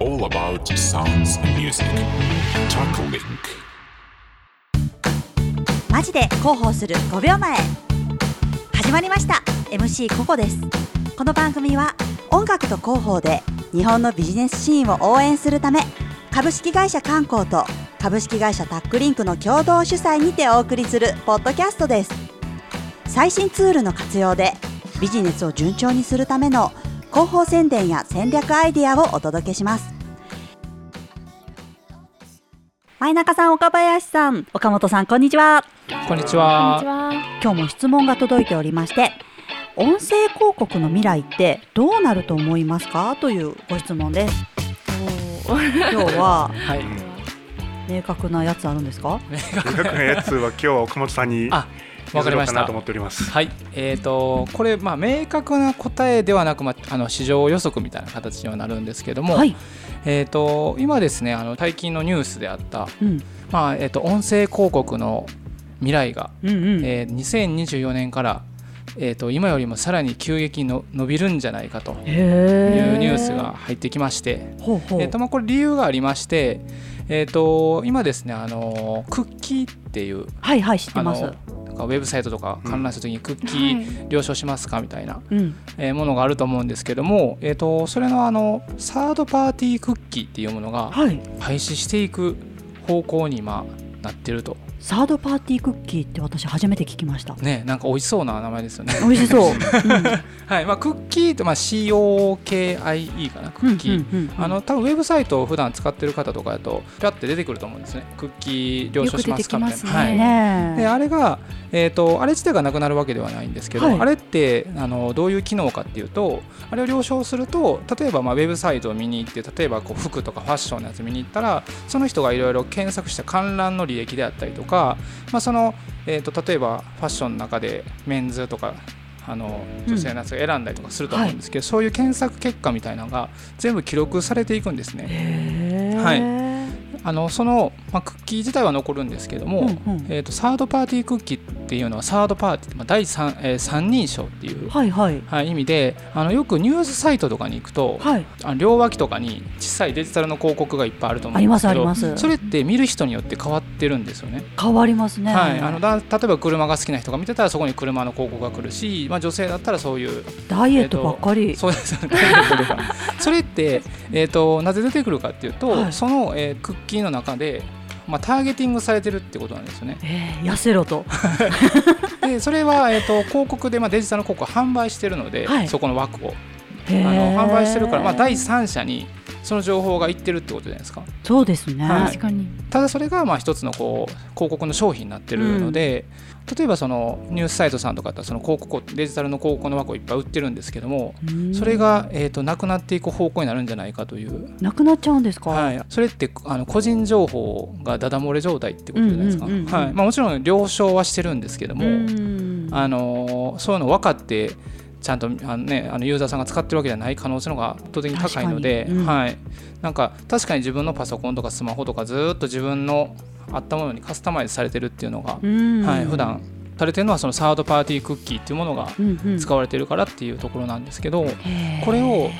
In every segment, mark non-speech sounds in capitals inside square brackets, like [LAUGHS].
all about sounds and music. Talk Link. マジで広報する5秒前始まりました MC ココですこの番組は音楽と広報で日本のビジネスシーンを応援するため株式会社観光と株式会社タックリンクの共同主催にてお送りするポッドキャストです最新ツールの活用でビジネスを順調にするための広報宣伝や戦略アイデアをお届けします。前中さん岡林さん。岡本さんこんにちは。こんにちは。今日も質問が届いておりまして音声広告の未来ってどうなると思いますか？というご質問です。今日は [LAUGHS] はい。明確なやつあるんですか？明確なやつは今日は岡本さんにあ、わかりましたと。思っております。はい。えっ、とこれまあ明確な答えではなくまああの市場予測みたいな形にはなるんですけども、はい、えっ、と今ですねあの最近のニュースであったうん、まあえっ、と音声広告の未来が、うんうんえー2024年からえー、と今よりもさらに急激にの伸びるんじゃないかというへニュースが入ってきまして、ほうほう、えーとまあ、これ理由がありまして、えー、と今ですねあのクッキーっていうはいはい知ってますかウェブサイトとか観覧した時にクッキー了承しますか？みたいな、うん。えーものがあると思うんですけども、えー、とそれのあのサードパーティークッキーっていうものがはい。廃止していく方向に今なってると。サードパーティークッキーって私初めて聞きました。ねなんか美味しそうな名前ですよね。美味しそう、[LAUGHS] うん、はい。まあ、クッキーって、まあ、COKIE かな？クッキー、あの多分ウェブサイトを普段使ってる方とかだとピャって出てくると思うんですね。クッキー了承しますか？みたいな、はい、ね。えであれが、えー、とあれ自体がなくなるわけではないんですけど、はい。あれってあのどういう機能かっていうとあれを了承すると例えばまあウェブサイトを見に行って例えばこう服とかファッションのやつ見に行ったらその人がいろいろ検索した観覧の履歴であったりとか、まあ、その、えー、と例えばファッションの中でメンズとかあの女性のやつが選んだりとかすると思うんですけど、そういう検索結果みたいなのが全部記録されていくんですね。はい。あのその、まあ、クッキー自体は残るんですけども、うんうん。えー、とサードパーティークッキーっていうのはサードパーティーまあ、第三,、えー三人称っていう、はいはい。はい、意味であのよくニュースサイトとかに行くと、はい。あの両脇とかに小さいデジタルの広告がいっぱいあると思うんですけどありますあります。それって見る人によって変わってるんですよね。変わりますね。はい、あのだ例えば車が好きな人が見てたらそこに車の広告が来るし、まあ、女性だったらそういうダイエットばっかり、そうです。それって、えー、となぜ出てくるかっていうと、はい。その、えークッキーの中で、まあ、ターゲティングされてるってことなんですよね。えー、痩せろと。[LAUGHS] でそれは、えー、と広告で、まあ、デジタル広告を販売してるので、はい。そこの枠をあへのー販売してるから、まあ、第三者にその情報がいってるってことじゃないですか。そうですね、はい。確かに。ただそれがまあ一つのこう広告の商品になってるので、例えばそのニュースサイトさんとかだったらその広告をデジタルの広告の枠をいっぱい売ってるんですけども、うん。それが、えー、となくなっていく方向になるんじゃないかという、なくなっちゃうんですか、はい、それってあの個人情報がダダ漏れ状態ってことじゃないですか、うんうんうんうん。はい。まあ、もちろん了承はしてるんですけども、うん。あのーそういうの分かってちゃんとあの、ね、あのユーザーさんが使ってるわけじゃない可能性の方が圧倒的に高いので、確かに。うん。はい、なんか確かに自分のパソコンとかスマホとかずーっと自分のあったものにカスタマイズされてるっていうのが、うん。はい普段されてるのはそのサードパーティークッキーっていうものがうんうん。使われてるからっていうところなんですけど、へー。これを、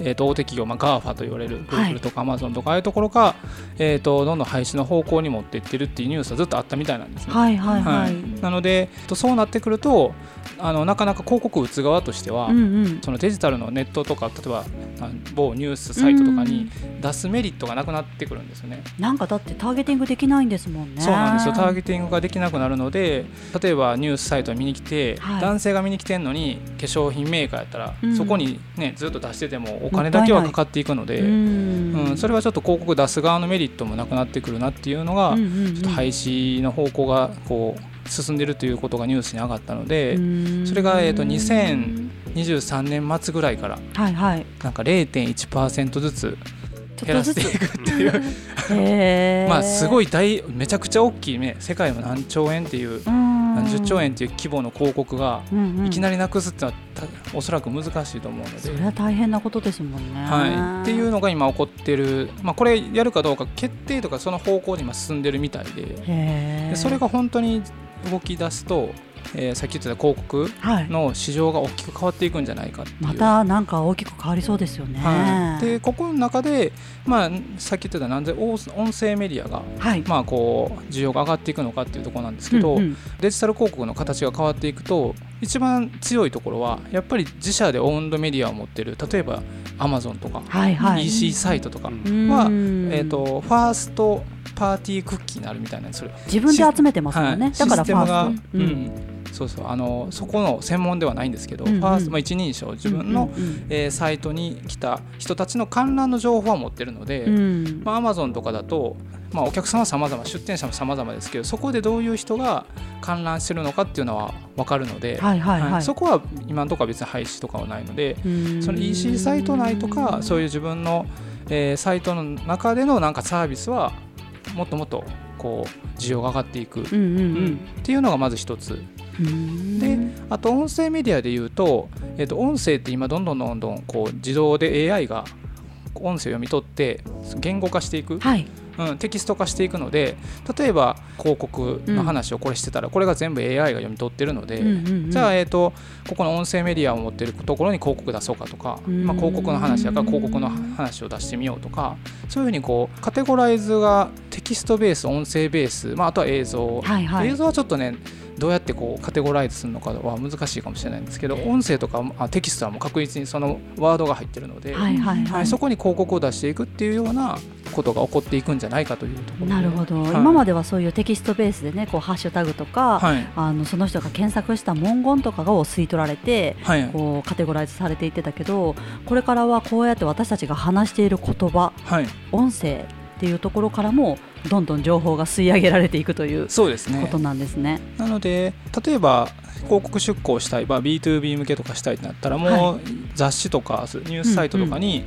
えー、と大手企業、まあ、GAFA と言われるはい。Google とか Amazon とかああいうところが、えー、とどんどん廃止の方向に持っていってるっていうニュースはずっとあったみたいなんですね。はいはいはい、はい。なのでとそうなってくるとあのなかなか広告打つ側としては、うんうん。そのデジタルのネットとか例えばあ某ニュースサイトとかに出すメリットがなくなってくるんですよね。なんかだってターゲティングできないんですもんね。そうなんですよ。ターゲティングができなくなるので例えばニュースサイトを見に来て、はい。男性が見に来てんのに化粧品メーカーやったら、うん。そこに、ね、ずっと出しててもお金だけはかかっていくので、うん。うん。それはちょっと広告出す側のメリットもなくなってくるなっていうのが、ちょっと廃止の方向がこう進んでるということがニュースに上がったので、うん。それが、えー、と2023年末ぐらいからはいはい。なんか0.1%ずつ減らしていくっていう。[LAUGHS] [LAUGHS] まあすごい大めちゃくちゃ大きいね世界の何兆円っていううん何十兆円っていう規模の広告がいきなりなくすってのはたおそらく難しいと思うので。それは大変なことですもんね。はい、っていうのが今起こってる、まあ、これやるかどうか決定とかその方向に今進んでるみたいで。でそれが本当に動き出すとえーさっき言ってた広告はい。の市場が大きく変わっていくんじゃないかっていう。またなんか大きく変わりそうですよね。はい、でここの中で、まあ、さっき言ってたなんで音音声メディアが、はい。まあ、こう需要が上がっていくのかっていうところなんですけど、うんうん。デジタル広告の形が変わっていくと一番強いところはやっぱり自社でオウンドメディアを持ってる例えばアマゾンとか、はいはい。EC サイトとかは、うん。えー、とファーストパーティークッキーになるみたいなんですよ。自分で集めてますもんね、はい。だからファシステムがースト、うん。そうそう。あのそこの専門ではないんですけど、うんうん。ファースト、まあ、一人称自分の、うんうんえーサイトに来た人たちの観覧の情報は持ってるので、うん。まあ、Amazon とかだと、まあ、お客さんは様々出店者も様々ですけどそこでどういう人が観覧してるのかっていうのは分かるので、はいはいはい、はい。そこは今のところは別に廃止とかはないので、うん。その EC サイト内とかそういう自分の、えーサイトの中でのなんかサービスはもっともっとこう需要が上がっていく、うんうんうん。っていうのがまず一つ。うん。であと音声メディアで言うと,、えー、と音声って今どんどんどんどんこう自動で AI が音声を読み取って言語化していく、はいうん、テキスト化していくので例えば広告の話をこれしてたら、これが全部 AI が読み取ってるので、うんうんうん。じゃあ、えー、とここの音声メディアを持ってるところに広告出そうかとか、うん。まあ、広告の話だから広告の話を出してみようとかそういうふうにこうカテゴライズがテキストベース音声ベース、まあ、あとは映像、はいはい。映像はちょっとねどうやってこうカテゴライズするのかは難しいかもしれないんですけど音声とかあテキストはもう確実にそのワードが入ってるので、はいはいは、はいいそこに広告を出していくっていうようなことが起こっていくんじゃないかというところで。なるほど、はい。今まではそういうテキストベースでねこうハッシュタグとか、はい。あのその人が検索した文言とかを吸い取られてはい。こうカテゴライズされていってたけどこれからはこうやって私たちが話している言葉はい。音声っていうところからもどんどん情報が吸い上げられていくというそうですね。ことなんですね。なので例えば広告出稿したい、まあ、B2B 向けとかしたいってなったらもう雑誌とかニュースサイトとかに、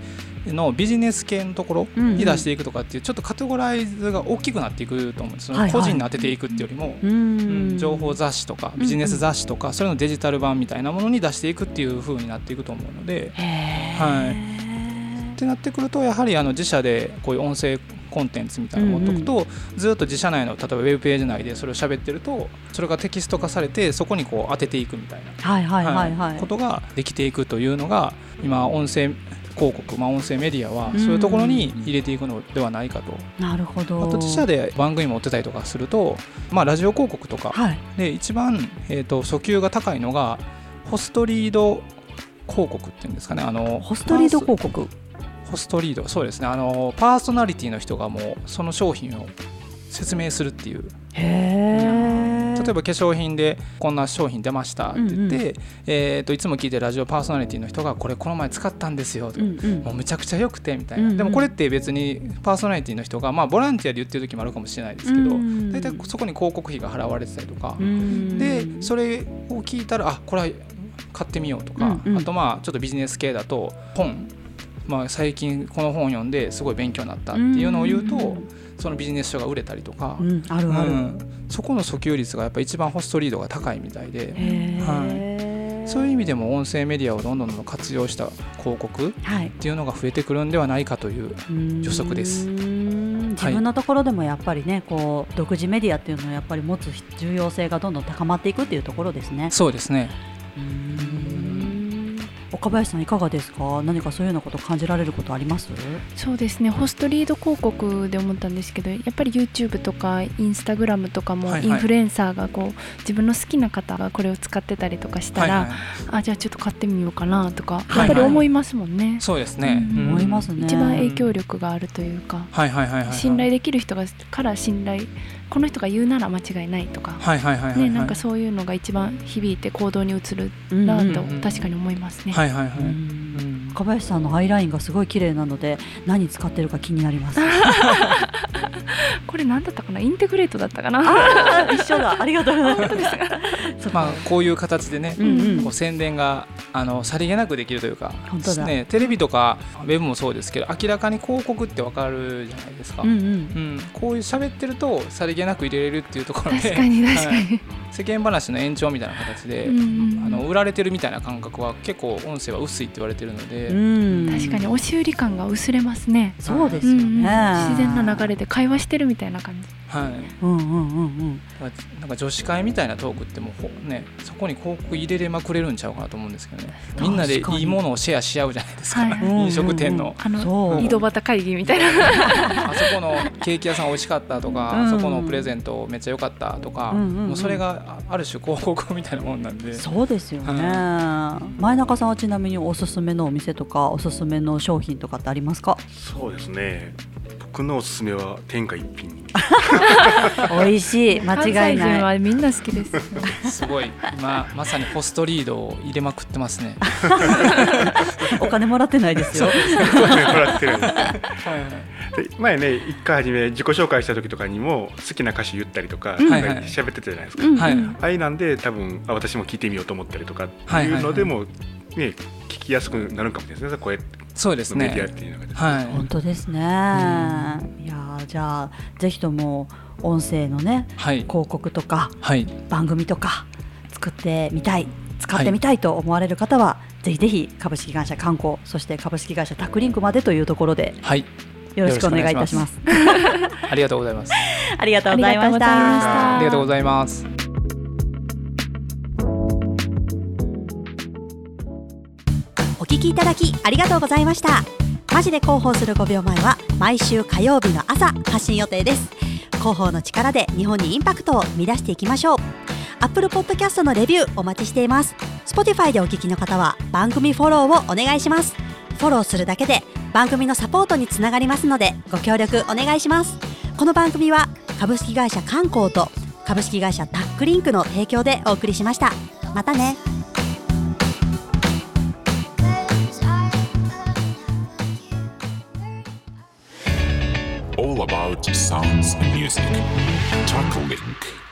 のビジネス系のところに出していくとかっていうちょっとカテゴライズが大きくなっていくと思うんです、はいはい。個人に当てていくっていうよりも、情報雑誌とかビジネス雑誌とか、それのデジタル版みたいなものに出していくっていう風になっていくと思うので。はい。ってなってくるとやはりあの自社でこういう音声コンテンツみたいなのを持っておくと、ずっと自社内の例えばウェブページ内でそれを喋ってるとそれがテキスト化されてそこにこう当てていくみたいな、はいはいはいはい。ことができていくというのが今音声広告、まあ、音声メディアはそういうところに入れていくのではないかと、なるほど。あと自社で番組持ってたりとかすると、まあ、ラジオ広告とかはい。で一番、えー、と訴求が高いのがホストリード広告っていうんですかねあのホストリード広告？ホストリードそうですね。あのパーソナリティの人がもうその商品を説明するっていう。例えば化粧品でこんな商品出ましたって言って、うんうん。えー、といつも聞いてるラジオパーソナリティの人がこれこの前使ったんですようんうん。もうむちゃくちゃ良くてみたいな、うんうん。でもこれって別にパーソナリティの人がまあボランティアで言ってる時もあるかもしれないですけど、うん大体そこに広告費が払われてたりとか、うんでそれを聞いたらあこれは買ってみようとか、うんうん。あとまあちょっとビジネス系だと本、まあ、最近この本を読んですごい勉強になったっていうのを言うと、うんそのビジネス書が売れたりとか、うん、あるある。うんそこの訴求率がやっぱ一番ホストリードが高いみたいで、へえ。そういう意味でも音声メディアをどんどん活用した広告っはい。ていうのが増えてくるんではないかという予測ですうーん自分のところでもやっぱりね、こう独自メディアっていうのをやっぱり持つ重要性がどんどん高まっていくっていうところですね。そうですねうーん岡林さんいかがですか？何かそういうようなこと感じられることあります？そうですね。ホストリード広告で思ったんですけどやっぱり YouTube とか Instagram とかもはいはい。インフルエンサーがこう自分の好きな方がこれを使ってたりとかしたら、はいはい。あじゃあちょっと買ってみようかなとかはいやっぱり思いますもんね、そうですね、うんうん。思いますね。一番影響力があるというか、はいはいはいはいはい。信頼できる人がから信頼この人が言うなら間違いないとか、なんかそういうのが一番響いて行動に移るうんなうんとうん確かに思いますね。はいはいはい、うんうん岡林さんのアイラインがすごい綺麗なので何使ってるか気になります。[LAUGHS] これ何だったかな？インテグレートだったかな？一緒だ。ありがとうございます。まあこういう形でね、うんうん。こう宣伝があのさりげなくできるというか本当だ。ね、テレビとかウェブもそうですけど明らかに広告ってわかるじゃないですか、うんうん。うん。こういう喋ってるとさりげなく入れれるっていうところで確かに確かはいに、世間話の延長みたいな形で、うんうんあの売られてるみたいな感覚は結構音声は薄いって言われてるので、うん。確かに押し売り感が薄れますね。そうですようんうんね。自然な流れで会話ししてるみたいな感じ。はい。うんうんうんうん。なんか女子会みたいなトークってもうほねそこに広告入れれまくれるんちゃうかなと思うんですけどね。みんなでいいものをシェアし合うじゃないですか、はい。はい飲食店の。あの井戸端会議みたいな。[LAUGHS] あそこのケーキ屋さん美味しかったとか、うん。そこのプレゼントめっちゃ良かったとか、うんうんうん。もうそれがあある種広告みたいなもんなんで。そうですよね、前中さんはちなみにおすすめのお店とかおすすめの商品とかってありますか？そうですね。僕のおすすめは天下一品 [LAUGHS] 美味しい間違い関西人ないはみんな好きです。すごい。今まさにホストリードを入れまくってますね。[LAUGHS] お金もらってないですよ。もらってる。んですはいはい。で前ね一回初め自己紹介した時とかにも好きな歌手言ったりとかうん。ってたじゃないですか、うんはいああいうなんで多分あ私も聞いてみようと思ったりとかってはいはいい。うのでも、ね聞きやすくなるかもしれないですね声そうですのメディアねっていうのがですね、はい。本当ですね、じゃあぜひとも音声のねはい。広告とかはい。番組とか作ってみたい使ってみたいと思われる方は、ぜひぜひ株式会社観光そして株式会社タックリンクまでというところではい。よろしくお願いいたします。[LAUGHS] ありがとうございます。ありがとうございましありがとうございましたた。ありがとうございます。お聞きいただきありがとうございました。マジで広報する5秒前は毎週火曜日の朝発信予定です。広報の力で日本にインパクトを生み出していきましょう。Apple Podcast のレビューお待ちしています。Spotify でお聞きの方は番組フォローをお願いします。フォローするだけで番組のサポートにつながりますのでご協力お願いします。この番組は株式会社観光と株式会社タックリンクの提供でお送りしました。またね。About sounds and music. Talk Link.